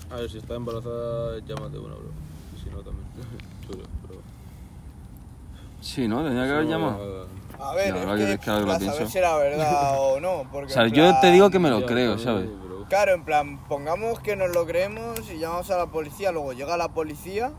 A ver, si está embarazada, llámate una, bro. Y si no, también. Chulo, pero... Sí, ¿no? Tenía que haber llamado. A ver, La verdad es que que saber pienso. si era verdad o no. Porque O sea, yo te digo que me lo creo, ¿sabes? Claro, en plan, pongamos que nos lo creemos y llamamos a la policía, luego llega la policía.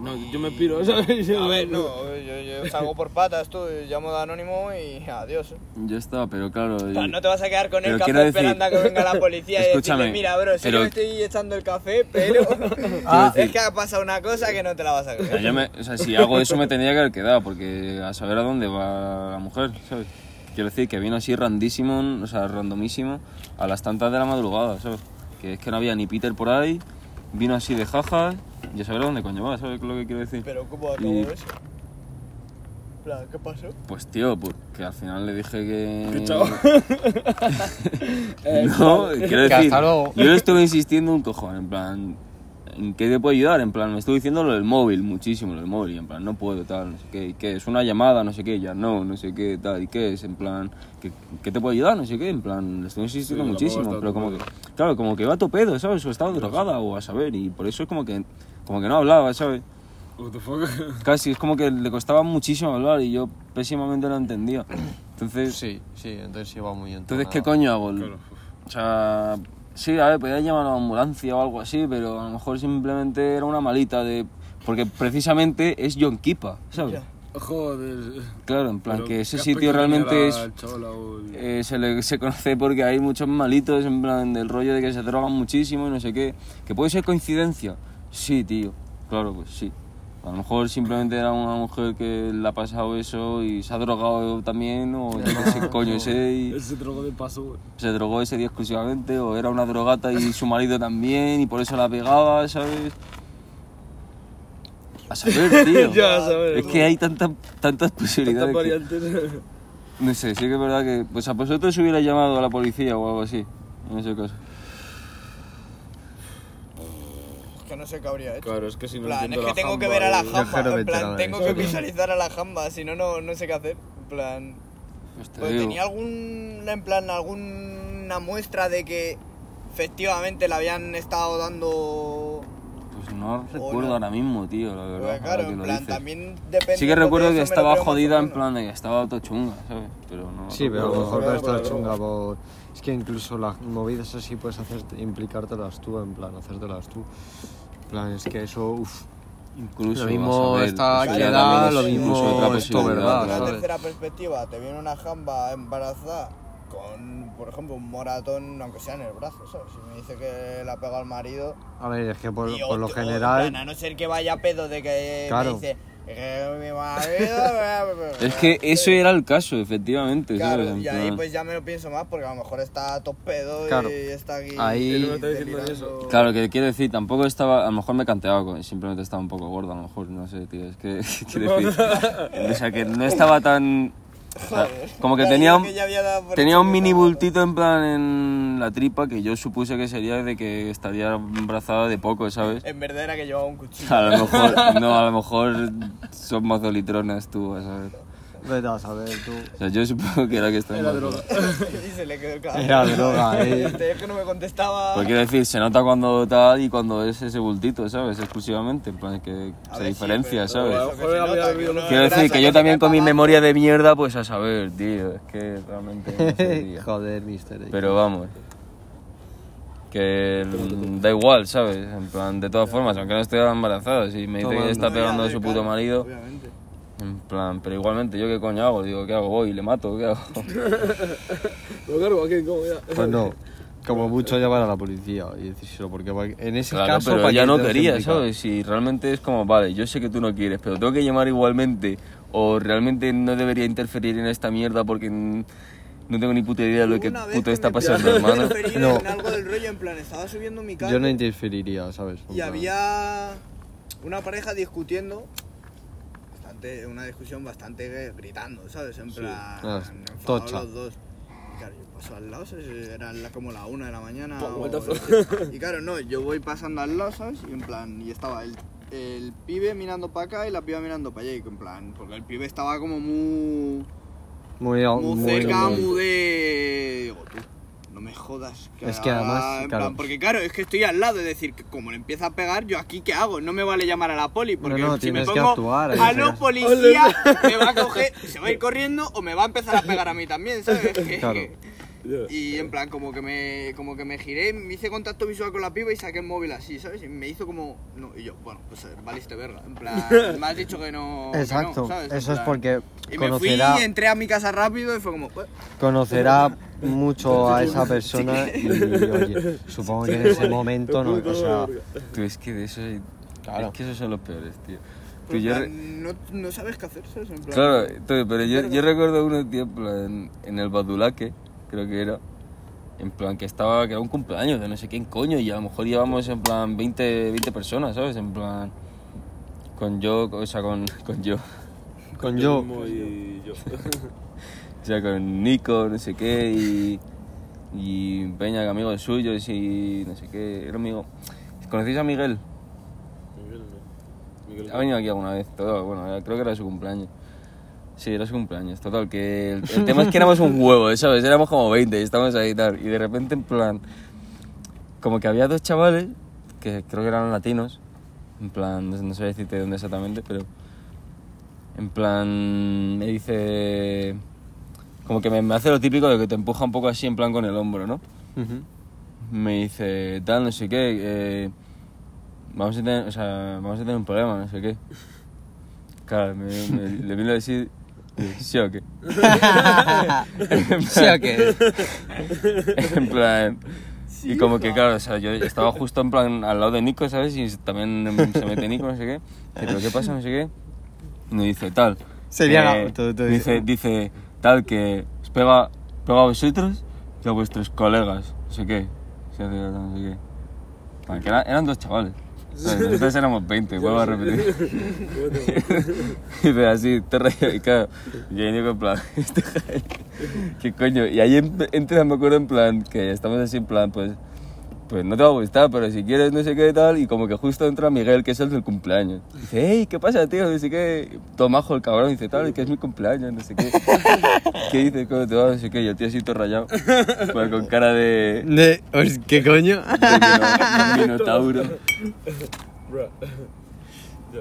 No, yo me piro, ¿sabes? A ver, no, yo, yo salgo por patas, tú, llamo de anónimo y adiós. Ya está, pero claro... O y- sea, no te vas a quedar con el Pero café quiero decir- esperando a que venga la policía y Escúchame, decirle, mira, bro, sí pero- que me estoy echando el café, pero Ah, decir- es que ha pasado una cosa que no te la vas a O sea, creer. yo me- o sea, si hago eso me tendría que haber quedado, porque a saber a dónde va la mujer, ¿sabes? Quiero decir que vino así randísimo, o sea, randomísimo, a las tantas de la madrugada, ¿sabes? Que es que no había ni Peter por ahí, vino así de jajas, y a saber a dónde coño va, ¿sabes lo que quiero decir? Pero ¿cómo acabó Y- eso? Plan, ¿Qué pasó? Pues tío, pues que al final le dije que... ¿Qué chao? No, quiero Que decir, hasta luego. yo le estuve insistiendo un cojón, en plan, ¿en qué te puedo ayudar? En plan, me estuvo diciendo lo del móvil, muchísimo lo del móvil, y en plan, no puedo, tal, no sé qué, ¿y qué? ¿Es una llamada? No sé qué, ya no, no sé qué, tal, ¿y qué es? En plan, ¿qué, qué te puedo ayudar? No sé qué, en plan, le estuve insistiendo Sí, muchísimo, pero como que, claro, como que va a topedo, ¿sabes? O estaba drogada, o a saber, y por eso es como que, como que no hablaba, ¿sabes? What the fuck? Casi, es como que le costaba muchísimo hablar y yo pésimamente lo entendía. Entonces, Sí, sí, entonces iba muy entonces ¿qué coño hago? Claro. O sea, sí, a ver, podía llamar a la ambulancia o algo así, pero a lo mejor simplemente era una malita de... Porque precisamente es John Kipa, ¿sabes? Ya. Joder. Claro, en plan Pero, que ese ¿qué sitio realmente es... eh, se, le, se conoce porque hay muchos malitos, en plan del rollo de que se drogan muchísimo y no sé qué. ¿Que puede ser coincidencia? Sí, tío. Claro, pues sí. A lo mejor simplemente era una mujer que le ha pasado eso y se ha drogado también, o yo qué sé, coño sé, y Ese drogo de paso, güey. se drogó ese día exclusivamente, o era una drogata y su marido también, y por eso la pegaba, ¿sabes? A saber, tío. Ya, a saber, Es que hay tantas tantas Tantas posibilidades. que- variantes. no sé, sí que es verdad que. Pues a vosotros hubiera llamado a la policía o algo así, en ese caso. Es que no sé qué habría hecho. Claro, es que si no plan, es entiendo que la tengo que ver a la de- jamba. En plan, tengo eres. que visualizar a la jamba, si no, no, no sé qué hacer. En plan. Pues Pues tenía algún. En plan, alguna muestra de que efectivamente le habían estado dando. Pues no recuerdo no. ahora mismo, tío, la verdad. Pues ahora claro, que en lo plan, dices. también depende. Sí que recuerdo que estaba jodida en plan de que estaba tochunga, ¿sabes? Pero no. Sí, pero a lo mejor estar pero- chunga por... Es que incluso las movidas así puedes hacer, implicártelas tú, en plan, hacértelas tú. En plan, es que eso, uff. Incluso. Lo mismo saber, está pues aquí ya da, también es lo mismo otra es todo posibilidad, verdad, Una tercera perspectiva, te viene una jamba embarazada con, por ejemplo, un moratón, aunque sea en el brazo, ¿sabes? Si me dice que la pega al marido. A ver, es que por, por lo general... plan, a no ser que vaya pedo de que Claro. me dice. "Eh, mi marido. Es que eso era el caso, efectivamente, Claro, y ahí pues ya me lo pienso más porque a lo mejor está top pedo Claro. y está aquí. Ahí- no está eso. Claro, que quiero decir, tampoco estaba, a lo mejor me canteaba, con- simplemente estaba un poco gordo, a lo mejor, no sé, tío, es que, quiero decir, o sea, que no estaba tan, Joder. como que tenía un, tenía un mini bultito en plan en la tripa que yo supuse que sería de que estaría embarazada de poco, ¿sabes? En verdad era que llevaba un cuchillo. A lo mejor, no, a lo mejor son mazolitronas tú, a saber. Vete a saber tú. O sea, yo supongo que era que estaba Era droga. y se le quedó el cabrón. Era droga, eh. Este, es que no me contestaba. Pues quiero decir, se nota cuando tal y cuando es ese bultito, ¿sabes? Exclusivamente, en plan que A se ver, sí, diferencia, pero- ¿sabes? No- Quiero decir que yo también con mi me memoria de mierda, pues a saber, tío. Es que realmente no sé. Joder, mister. Pero vamos. Que da igual, ¿sabes? En plan, de todas formas, aunque no esté embarazada, si me dice que está pegando a su puto marido, Obviamente. En plan, pero igualmente, ¿yo qué coño hago? Digo, ¿qué hago? Voy, le mato, ¿qué hago? Lo cargo aquí, ¿cómo ya? Pues no. Como mucho llamar a la policía y decírselo, porque en ese Claro, caso. pero ¿para ella no quería? ¿sabes? Si realmente es como, vale, yo sé que tú no quieres, pero tengo que llamar igualmente, o realmente no debería interferir en esta mierda porque no tengo ni puta idea de lo que puto está pasando, hermano. interferir No. En algo del rollo, en plan, estaba subiendo mi carro Yo no interferiría, ¿sabes? En y plan, había una pareja discutiendo. Bastante, una discusión bastante gritando, ¿sabes? En plan, Ah, enfadados tocha. los dos. Y claro, yo paso al lado, ¿sabes? Era la- como la una de la mañana. Vueltazo. y claro, no, yo voy pasando al lado, ¿sabes? Y en plan, y estaba el, el pibe mirando para acá y la piba mirando para allá. Y en plan, porque el pibe estaba como muy Muy, muy, muy, cerca, muy- muy de. Digo, tú, no me jodas. Es que además, en claro. plan, porque claro, es que estoy al lado, es decir, que como le empieza a pegar, yo aquí qué hago, no me vale llamar a la poli, porque no, si me que pongo actuar, en a caso. policías, me va a coger, se va a ir corriendo o me va a empezar a pegar a mí también, ¿sabes? Que- Claro. que- y en plan, como que me como que me giré, me hice contacto visual con la piba y saqué el móvil así, ¿sabes? Y me hizo como. No, y yo, bueno, pues eh, valiste verga. En plan, me has dicho que no. que no, Exacto, ¿sabes? Eso es porque Y me conocerá, fui, entré a mi casa rápido y fue como. "Pues, conocerá mucho a esa persona y, oye, supongo que en ese momento no, o sea, Tú, es que de eso hay- Claro. Es que esos son los peores, tío. Tú, pues, yo no, no sabes qué hacer, ¿sabes? En plan, Claro, entonces, pero yo, yo recuerdo uno, tío, en, en el Badulaque, creo que era, en plan que estaba, que era un cumpleaños de no sé quién coño, y a lo mejor íbamos en plan 20, 20 personas, ¿sabes? En plan, con yo, o sea, con, con yo, con yo, y yo. o sea, con Nico, no sé qué, y, y Peña, que amigos suyos, y no sé qué, era amigo. ¿Conocéis a Miguel? Miguel no. Miguel Ha venido aquí alguna vez, todo, bueno, creo que era su cumpleaños. Sí, era su cumpleaños, total, que el, el tema es que éramos un huevo, ¿sabes? Éramos como 20 y estábamos ahí y tal, y de repente en plan, como que había dos chavales, que creo que eran latinos, en plan, no, sé- no sé decirte dónde exactamente, pero en plan, me dice, como que me, me hace lo típico de que te empuja un poco así en plan con el hombro, ¿no? Me dice, tal, no sé qué, eh, vamos, a tener, o sea, vamos a tener un problema, no sé qué. Claro, me, me- le vino a decir, ¿sí o qué? ¿Sí o qué? en plan... y como que, claro, o sea, yo estaba justo en plan al lado de Nico, ¿sabes? Y también se mete Nico, no sé qué. ¿Pero qué pasa? No sé qué. Y me dice, tal. Sería eh, tú- tú- dice, dice, tal, que os pega, pega a vosotros y a vuestros colegas, no sé qué. Se hace, no sé qué. Para que era- eran dos chavales. Nosotros éramos 20, vuelvo a repetir. Dice así, te rayas, y y ahí digo en plan, este ¿qué coño? Y ahí entra, me acuerdo en plan, que estamos así en plan, pues, pues no te va a gustar, pero si quieres no sé qué tal, y como que justo entra Miguel, que es el del cumpleaños. Dice, hey, ¿qué pasa, tío? No sé qué, todo majo el cabrón, dice, tal, que es mi cumpleaños, no sé qué. ¿Qué dices? ¿Cómo te va? No sé qué, y el tío así todo rayado, pues, con cara de... De, ¿Qué coño? de minotauro.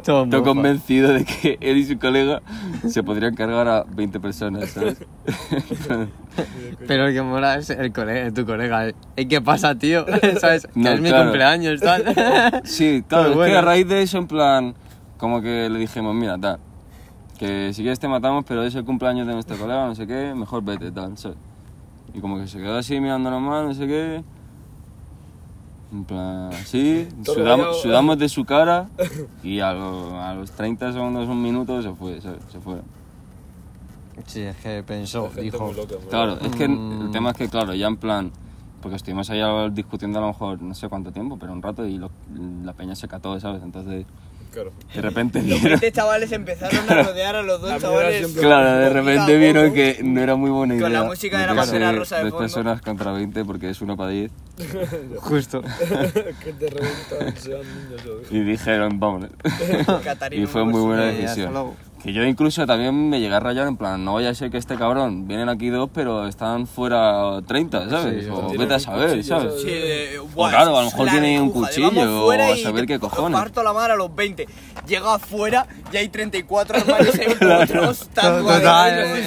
Todo Estoy mofa. convencido de que él y su colega se podrían cargar a 20 personas, ¿sabes? Pero el que mola es el colega, tu colega. ¿Y qué pasa, tío? ¿Sabes? Que No, es mi cumpleaños, tal. sí, claro, Pero es bueno. que a raíz de eso, en plan, como que le dijimos, mira, tal, que si quieres te matamos, pero es el cumpleaños de nuestro colega, no sé qué, mejor vete, tal, ¿sabes? Y como que se quedó así mirándonos mal, no sé qué. En plan, sí, sudamos, sudamos de su cara y a, lo- a los 30 segundos, un minuto, se fue, ¿sabes? Se fue. Sí, es que pensó, dijo. loca. Claro, es que Mm. el tema es que, claro, ya en plan, porque estuvimos ahí discutiendo a lo mejor no sé cuánto tiempo, pero un rato y lo- la peña se cató, ¿sabes? Entonces, Claro. De repente Los vieron, 20 chavales empezaron a rodear a los dos La chavales. claro, de repente vieron que no era muy buena idea. Con la música de la Pantera Rosa de dos fondo. personas contra 20 porque es uno para 10. Justo. que te reventan, sean niños Y dijeron, vámonos. Y fue muy buena decisión. Que yo incluso también me llegué a rayar en plan, no vaya a ser que este cabrón, vienen aquí dos, pero están fuera 30, ¿sabes? Sí, o vete a saber, cuchillo, ¿sabes? Sí, de, O claro, a lo mejor tiene un cuchillo, o a saber qué cojones. Parto la madre a los 20. Llega afuera y hay 34 armarios en otros. Total,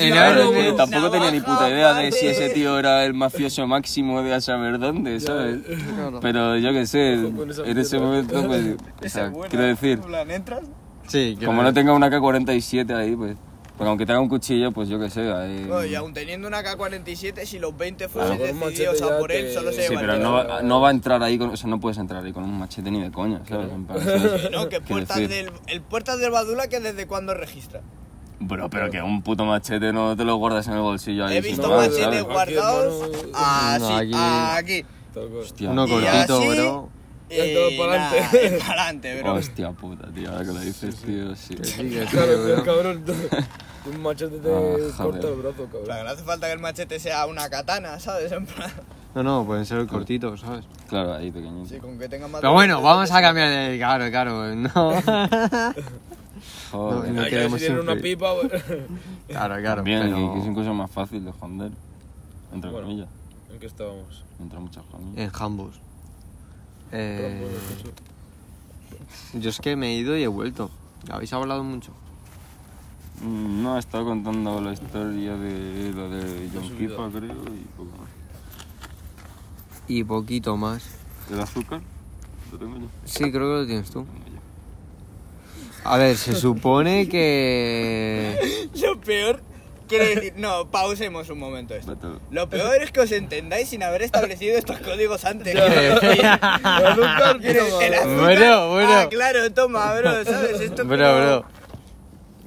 y no Claro, eres que ni- tampoco tenía ni puta idea de si ese tío era el mafioso máximo de a saber dónde, ¿sabes? Pero yo qué sé, en ese momento, pues, quiero decir, en plan, entras, Sí, como no tenga una K-47 ahí, pues, porque aunque tenga un cuchillo, pues yo qué sé, ahí... no, y aún teniendo una K-47, si los 20 Claro, fuesen un decididos a por él, solo se Sí, pero no va, no va a entrar ahí con, o sea, no puedes entrar ahí con un machete ni de coña, ¿sabes? En plan, No, que quiero puertas decir. del, el puertas del Badula que desde cuándo registra. Bro, pero que un puto machete no te lo guardas en el bolsillo ahí He sin visto más, machetes ¿sabes? guardados Aquí, hermano. así, No, aquí- aquí. Tal cual. Hostia, Uno Y cortito, así- bro. Y todo Y para adelante. para adelante, bro. hostia puta, tío, ahora que lo dices, tío, sí. Sí, Claro, el cabrón. Un machete te Ah, corta el brazo, cabrón. no hace falta que el machete sea una katana, ¿sabes? En plan, No, no, pueden ser cortitos, ¿sabes? Claro, ahí pequeñito. sí, con que tenga más. Pero bueno, vamos a cambiar de... Claro, claro, no. Joder. No, ya queremos si tienen una siempre- pipa, güey. Claro, claro, Bien, pero... que, es incluso más fácil de esconder. Entre Bueno. comillas. ¿En qué estábamos? Entre muchas comillas. En Jambos. Eh, yo es que me he ido y he vuelto. ¿Habéis hablado mucho? Mm, No, he estado contando la historia de lo de John Kipa, creo, y poco más. Y poquito más. ¿El azúcar? Lo tengo yo. Sí, creo que lo tienes tú. A ver, se supone que... Lo peor. Quiero decir, no, pausemos un momento esto. Lo peor es que os entendáis sin haber establecido estos códigos antes. Bueno, bueno. Ah, claro, toma, bro, ¿sabes? Esto es Bro, como- bro.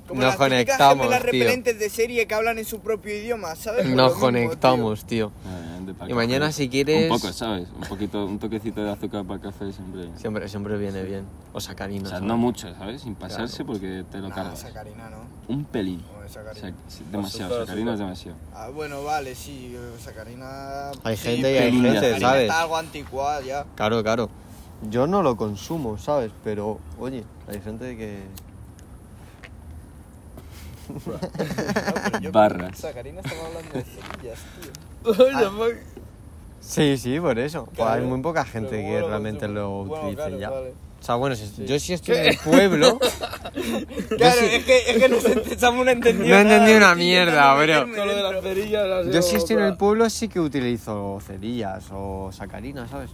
Como Nos las conectamos, gemelas tío. repelentes de serie que hablan en su propio idioma, ¿sabes? Lo Nos mismo, conectamos, tío. Eh, Y mañana si quieres... Un poco, ¿sabes? Un poquito, un toquecito de azúcar para el café siempre. Siempre, siempre viene bien. O O sacarina. sea, ¿sabes? no mucho, ¿sabes? Sin pasarse porque te lo cargas. sacarina, ¿no? Un pelín. No, sacarina. Sac- sí, demasiado, Azúcar, sacarina es demasiado. Ah, bueno, vale, sí, sacarina... Hay sí, gente y hay gente, ¿sabes? está algo anticuada ya. Claro, claro. Yo no lo consumo, ¿sabes? Pero, oye, hay gente que... Barras. Sacarina estaba hablando de cerillas, tío. Fuck. Sí, sí, por eso. Pues hay Claro, muy poca gente que bueno, realmente bueno, lo bueno, utilice claro, ya. vale. O sea, bueno, si- yo sí estoy en el pueblo... Claro, sí- es que, es que nos echamos no entendido No entendí nada, una mierda, bro. Con lo de las cerillas las Yo llevo si estoy en para- el pueblo sí que utilizo cerillas o sacarina, ¿sabes?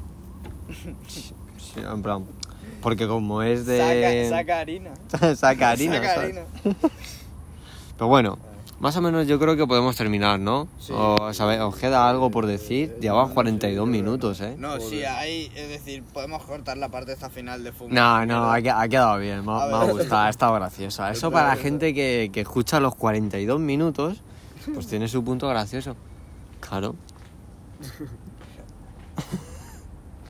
Sí, en plan... Porque como es de... Saca, saca harina. sacarina, Saca ¿sabes? Pero bueno, más o menos yo creo que podemos terminar, ¿no? Sí. O, sabe- ¿Os queda algo por decir? Llevan 42 minutos, ¿eh? No, sí, ahí, es decir, podemos cortar la parte esta final de fumo. No, no, ha, que- ha quedado bien, me, ha- me gustado, ha estado graciosa. Eso para la gente que, que escucha los 42 minutos, pues tiene su punto gracioso. Claro.